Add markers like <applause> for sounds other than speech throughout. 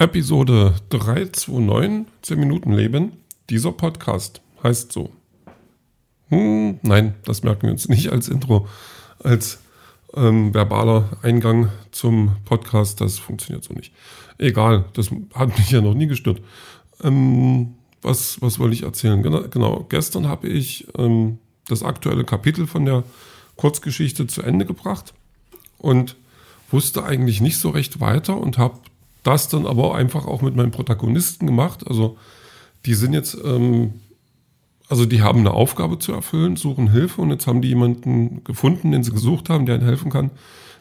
Episode 329, 10 Minuten Leben. Dieser Podcast heißt so. Hm, nein, das merken wir uns nicht als Intro, als ähm, verbaler Eingang zum Podcast. Das funktioniert so nicht. Egal, das hat mich ja noch nie gestört. Ähm, was, was wollte ich erzählen? Genau, genau gestern habe ich ähm, das aktuelle Kapitel von der Kurzgeschichte zu Ende gebracht und wusste eigentlich nicht so recht weiter und habe das dann aber einfach auch mit meinen Protagonisten gemacht. Also die sind jetzt, ähm, also die haben eine Aufgabe zu erfüllen, suchen Hilfe und jetzt haben die jemanden gefunden, den sie gesucht haben, der ihnen helfen kann.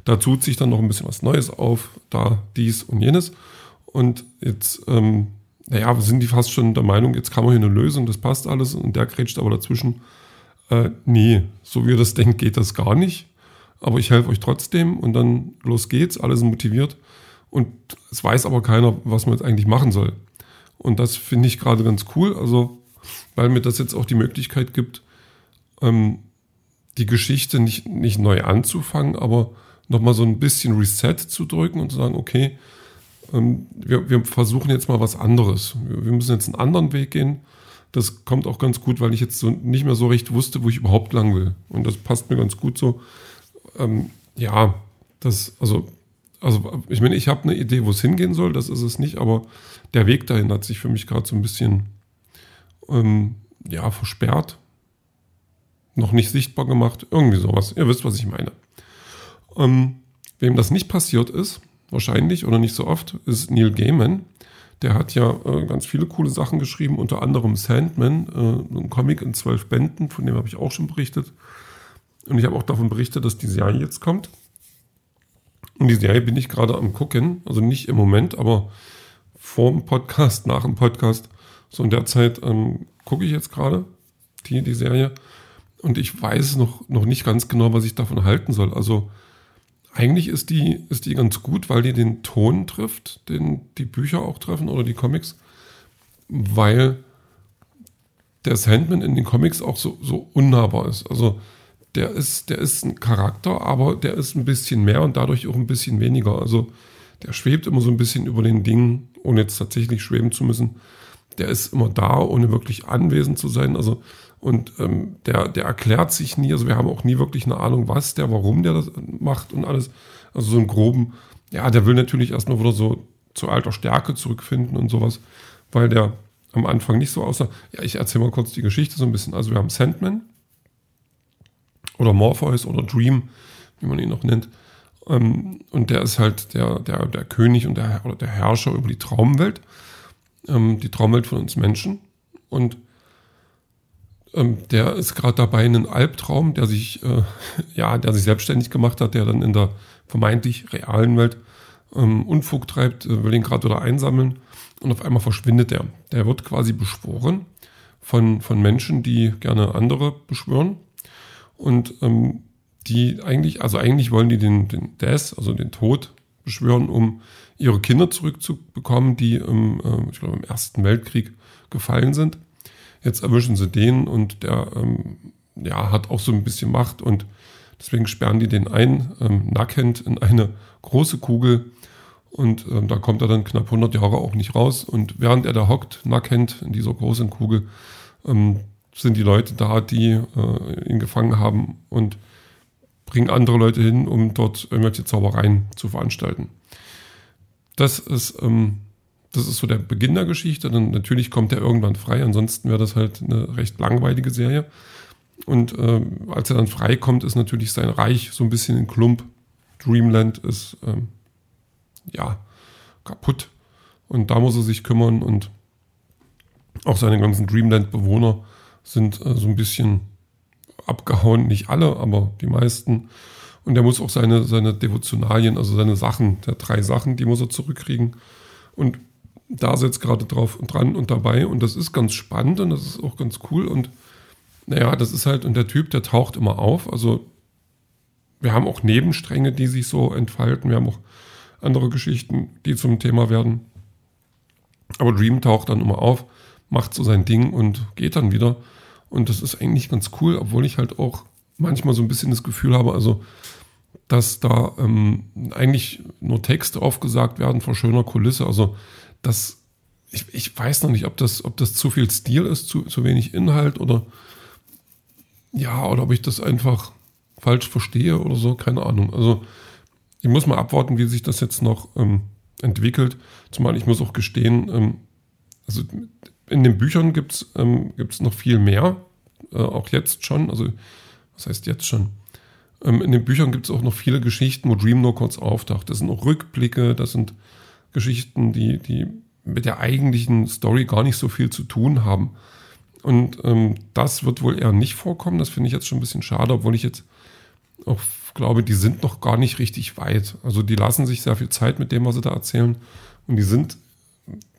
Da tut sich dann noch ein bisschen was Neues auf, da dies und jenes. Und jetzt, ähm, naja, sind die fast schon der Meinung, jetzt kann man hier eine Lösung, das passt alles und der grätscht aber dazwischen. Äh, nee, so wie ihr das <laughs> denkt, geht das gar nicht. Aber ich helfe euch trotzdem und dann los geht's, alle sind motiviert. Und es weiß aber keiner, was man jetzt eigentlich machen soll. Und das finde ich gerade ganz cool, also weil mir das jetzt auch die Möglichkeit gibt, ähm, die Geschichte nicht, nicht neu anzufangen, aber nochmal so ein bisschen Reset zu drücken und zu sagen, okay, ähm, wir, wir versuchen jetzt mal was anderes. Wir, wir müssen jetzt einen anderen Weg gehen. Das kommt auch ganz gut, weil ich jetzt so nicht mehr so recht wusste, wo ich überhaupt lang will. Und das passt mir ganz gut so. Ähm, ja, das, also also ich meine, ich habe eine Idee, wo es hingehen soll, das ist es nicht, aber der Weg dahin hat sich für mich gerade so ein bisschen ähm, ja, versperrt, noch nicht sichtbar gemacht, irgendwie sowas. Ihr wisst, was ich meine. Ähm, wem das nicht passiert ist, wahrscheinlich oder nicht so oft, ist Neil Gaiman. Der hat ja äh, ganz viele coole Sachen geschrieben, unter anderem Sandman, äh, ein Comic in zwölf Bänden, von dem habe ich auch schon berichtet. Und ich habe auch davon berichtet, dass die Serie jetzt kommt. Und die Serie bin ich gerade am gucken, also nicht im Moment, aber vor dem Podcast, nach dem Podcast. So in der Zeit ähm, gucke ich jetzt gerade die, die Serie und ich weiß noch, noch nicht ganz genau, was ich davon halten soll. Also eigentlich ist die, ist die ganz gut, weil die den Ton trifft, den die Bücher auch treffen oder die Comics, weil der Sandman in den Comics auch so, so unnahbar ist. Also der ist, der ist ein Charakter, aber der ist ein bisschen mehr und dadurch auch ein bisschen weniger. Also der schwebt immer so ein bisschen über den Dingen, ohne jetzt tatsächlich schweben zu müssen. Der ist immer da, ohne wirklich anwesend zu sein. Also und ähm, der, der erklärt sich nie. Also wir haben auch nie wirklich eine Ahnung, was der, warum der das macht und alles. Also so einen groben, ja, der will natürlich erstmal wieder so zu alter Stärke zurückfinden und sowas, weil der am Anfang nicht so aussah. Ja, ich erzähle mal kurz die Geschichte so ein bisschen. Also wir haben Sandman, oder Morpheus oder Dream, wie man ihn noch nennt. Ähm, und der ist halt der, der, der König und der, oder der Herrscher über die Traumwelt, ähm, die Traumwelt von uns Menschen. Und ähm, der ist gerade dabei, einen Albtraum, der sich, äh, <laughs> ja, der sich selbstständig gemacht hat, der dann in der vermeintlich realen Welt ähm, Unfug treibt, äh, will ihn gerade wieder einsammeln und auf einmal verschwindet er. Der wird quasi beschworen von, von Menschen, die gerne andere beschwören. Und ähm, die eigentlich, also eigentlich wollen die den, den Death, also den Tod, beschwören, um ihre Kinder zurückzubekommen, die im, äh, ich glaube, im Ersten Weltkrieg gefallen sind. Jetzt erwischen sie den und der ähm, ja, hat auch so ein bisschen Macht und deswegen sperren die den ein, ähm, nackend in eine große Kugel und ähm, da kommt er dann knapp 100 Jahre auch nicht raus und während er da hockt, nackend in dieser großen Kugel, ähm, sind die Leute da, die äh, ihn gefangen haben und bringen andere Leute hin, um dort irgendwelche Zaubereien zu veranstalten. Das ist, ähm, das ist so der Beginn der Geschichte. Dann natürlich kommt er irgendwann frei, ansonsten wäre das halt eine recht langweilige Serie. Und äh, als er dann frei kommt, ist natürlich sein Reich so ein bisschen in Klump. Dreamland ist ähm, ja kaputt. Und da muss er sich kümmern und auch seine ganzen Dreamland-Bewohner sind äh, so ein bisschen abgehauen, nicht alle, aber die meisten. Und er muss auch seine, seine Devotionalien, also seine Sachen, der drei Sachen, die muss er zurückkriegen. Und da sitzt gerade drauf und dran und dabei. Und das ist ganz spannend und das ist auch ganz cool. Und naja, das ist halt, und der Typ, der taucht immer auf. Also wir haben auch Nebenstränge, die sich so entfalten. Wir haben auch andere Geschichten, die zum Thema werden. Aber Dream taucht dann immer auf, macht so sein Ding und geht dann wieder. Und das ist eigentlich ganz cool, obwohl ich halt auch manchmal so ein bisschen das Gefühl habe, also, dass da ähm, eigentlich nur Texte aufgesagt werden vor schöner Kulisse. Also das, ich, ich weiß noch nicht, ob das, ob das zu viel Stil ist, zu, zu wenig Inhalt oder ja, oder ob ich das einfach falsch verstehe oder so, keine Ahnung. Also ich muss mal abwarten, wie sich das jetzt noch ähm, entwickelt. Zumal ich muss auch gestehen, ähm, also in den Büchern gibt es ähm, noch viel mehr, äh, auch jetzt schon. Also was heißt jetzt schon? Ähm, in den Büchern gibt es auch noch viele Geschichten, wo Dream nur kurz auftaucht. Das sind auch Rückblicke, das sind Geschichten, die, die mit der eigentlichen Story gar nicht so viel zu tun haben. Und ähm, das wird wohl eher nicht vorkommen. Das finde ich jetzt schon ein bisschen schade, obwohl ich jetzt auch glaube, die sind noch gar nicht richtig weit. Also die lassen sich sehr viel Zeit mit dem, was sie da erzählen. Und die sind,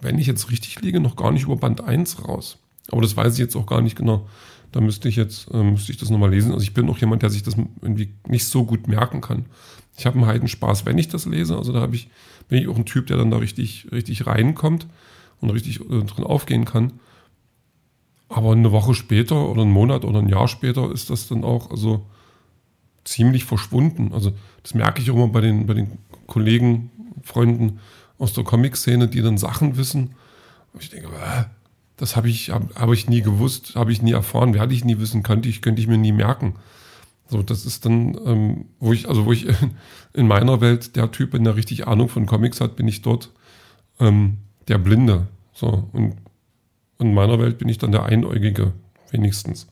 wenn ich jetzt richtig liege, noch gar nicht über Band 1 raus. Aber das weiß ich jetzt auch gar nicht genau. Da müsste ich jetzt, äh, müsste ich das nochmal lesen. Also ich bin auch jemand, der sich das irgendwie nicht so gut merken kann. Ich habe einen Heidenspaß, wenn ich das lese. Also da ich, bin ich auch ein Typ, der dann da richtig, richtig reinkommt und richtig äh, drin aufgehen kann. Aber eine Woche später oder einen Monat oder ein Jahr später ist das dann auch also ziemlich verschwunden. Also das merke ich auch immer bei den, bei den Kollegen, Freunden aus der Comic-Szene, die dann Sachen wissen. Und ich denke, äh, das habe ich, hab, hab ich nie gewusst, habe ich nie erfahren, werde ich nie wissen, könnte ich, könnte ich mir nie merken. So, das ist dann, ähm, wo ich, also wo ich <laughs> in meiner Welt der Typ der richtig Ahnung von Comics hat, bin ich dort ähm, der Blinde. So, und in meiner Welt bin ich dann der Einäugige, wenigstens.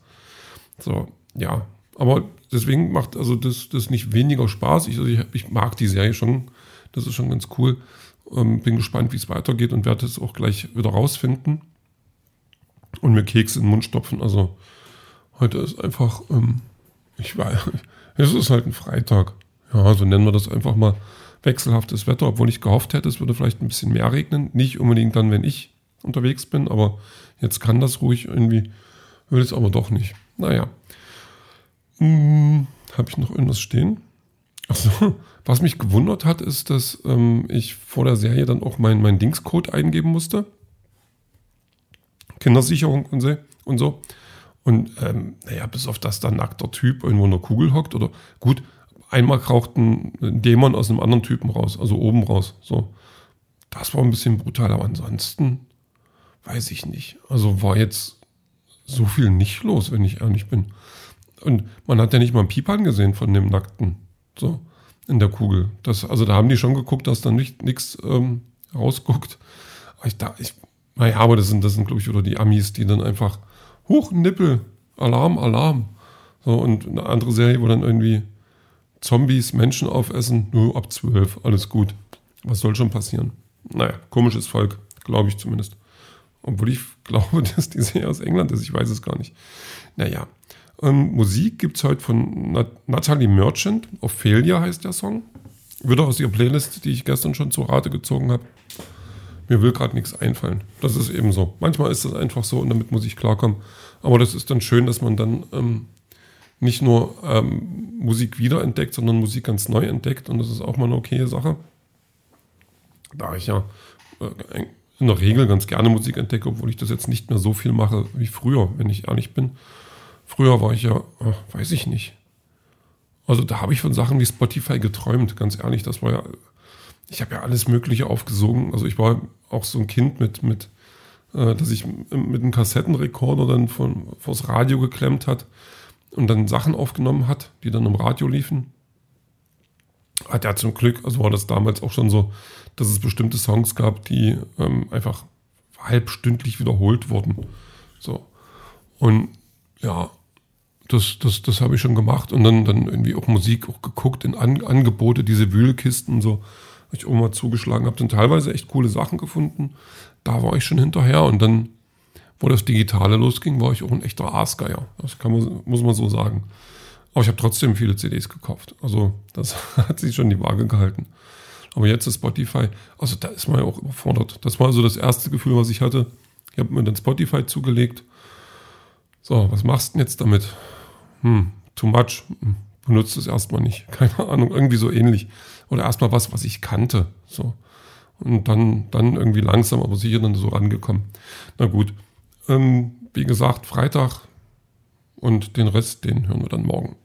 So, ja. Aber deswegen macht also das, das nicht weniger Spaß. Ich, also ich, ich mag die Serie schon. Das ist schon ganz cool. Ähm, bin gespannt, wie es weitergeht und werde es auch gleich wieder rausfinden und mir Keks in den Mund stopfen. Also heute ist einfach, ähm, ich weiß, <laughs> es ist halt ein Freitag. Ja, so nennen wir das einfach mal wechselhaftes Wetter, obwohl ich gehofft hätte, es würde vielleicht ein bisschen mehr regnen. Nicht unbedingt dann, wenn ich unterwegs bin, aber jetzt kann das ruhig irgendwie, will es aber doch nicht. Naja. Hm, Habe ich noch irgendwas stehen? Achso, was mich gewundert hat, ist, dass ähm, ich vor der Serie dann auch meinen mein Dingscode eingeben musste. Kindersicherung und so. Und, so. und ähm, naja, bis auf das da nackter Typ irgendwo in der Kugel hockt oder gut, einmal kraucht ein Dämon aus einem anderen Typen raus, also oben raus. So. Das war ein bisschen brutal, aber ansonsten weiß ich nicht. Also war jetzt so viel nicht los, wenn ich ehrlich bin. Und man hat ja nicht mal einen Piepan gesehen von dem Nackten. So, in der Kugel. Das, also da haben die schon geguckt, dass da nichts ähm, rausguckt. Aber ich, da, ich, naja, aber das sind, das sind, glaube ich, wieder die Amis, die dann einfach, hoch, Nippel, Alarm, Alarm. So, und eine andere Serie, wo dann irgendwie Zombies Menschen aufessen, nur ab zwölf, alles gut. Was soll schon passieren? Naja, komisches Volk, glaube ich zumindest. Obwohl ich <laughs> glaube, dass die Serie aus England ist, ich weiß es gar nicht. Naja, ähm, Musik gibt es heute von Nat Natalie Merchant, Ophelia heißt der Song. Wieder aus ihrer Playlist, die ich gestern schon zur Rate gezogen habe. Mir will gerade nichts einfallen. Das ist eben so. Manchmal ist das einfach so und damit muss ich klarkommen. Aber das ist dann schön, dass man dann ähm, nicht nur ähm, Musik wiederentdeckt, sondern Musik ganz neu entdeckt. Und das ist auch mal eine okaye Sache. Da ich ja äh, in der Regel ganz gerne Musik entdecke, obwohl ich das jetzt nicht mehr so viel mache wie früher, wenn ich ehrlich bin. Früher war ich ja, ach, weiß ich nicht. Also da habe ich von Sachen wie Spotify geträumt, ganz ehrlich. Das war ja, ich habe ja alles Mögliche aufgesogen. Also ich war auch so ein Kind mit, mit äh, dass ich mit einem Kassettenrekorder dann von, vors Radio geklemmt hat und dann Sachen aufgenommen hat, die dann im Radio liefen. Hat ja zum Glück, also war das damals auch schon so, dass es bestimmte Songs gab, die ähm, einfach halbstündlich wiederholt wurden. So. Und ja, das, das, das habe ich schon gemacht und dann, dann irgendwie auch Musik auch geguckt in An Angebote, diese Wühlkisten und so, ich auch mal zugeschlagen, habe dann teilweise echt coole Sachen gefunden. Da war ich schon hinterher und dann, wo das Digitale losging, war ich auch ein echter Aasgeier. Das kann man, muss man so sagen. Aber ich habe trotzdem viele CDs gekauft. Also das <laughs> hat sich schon die Waage gehalten. Aber jetzt ist Spotify, also da ist man ja auch überfordert. Das war so das erste Gefühl, was ich hatte. Ich habe mir dann Spotify zugelegt. So, was machst du denn jetzt damit? Hm, too much, hm, benutzt es erstmal nicht. <laughs> Keine Ahnung, irgendwie so ähnlich. Oder erstmal was, was ich kannte. So. Und dann, dann irgendwie langsam, aber sicher dann so rangekommen. Na gut. Ähm, wie gesagt, Freitag und den Rest, den hören wir dann morgen.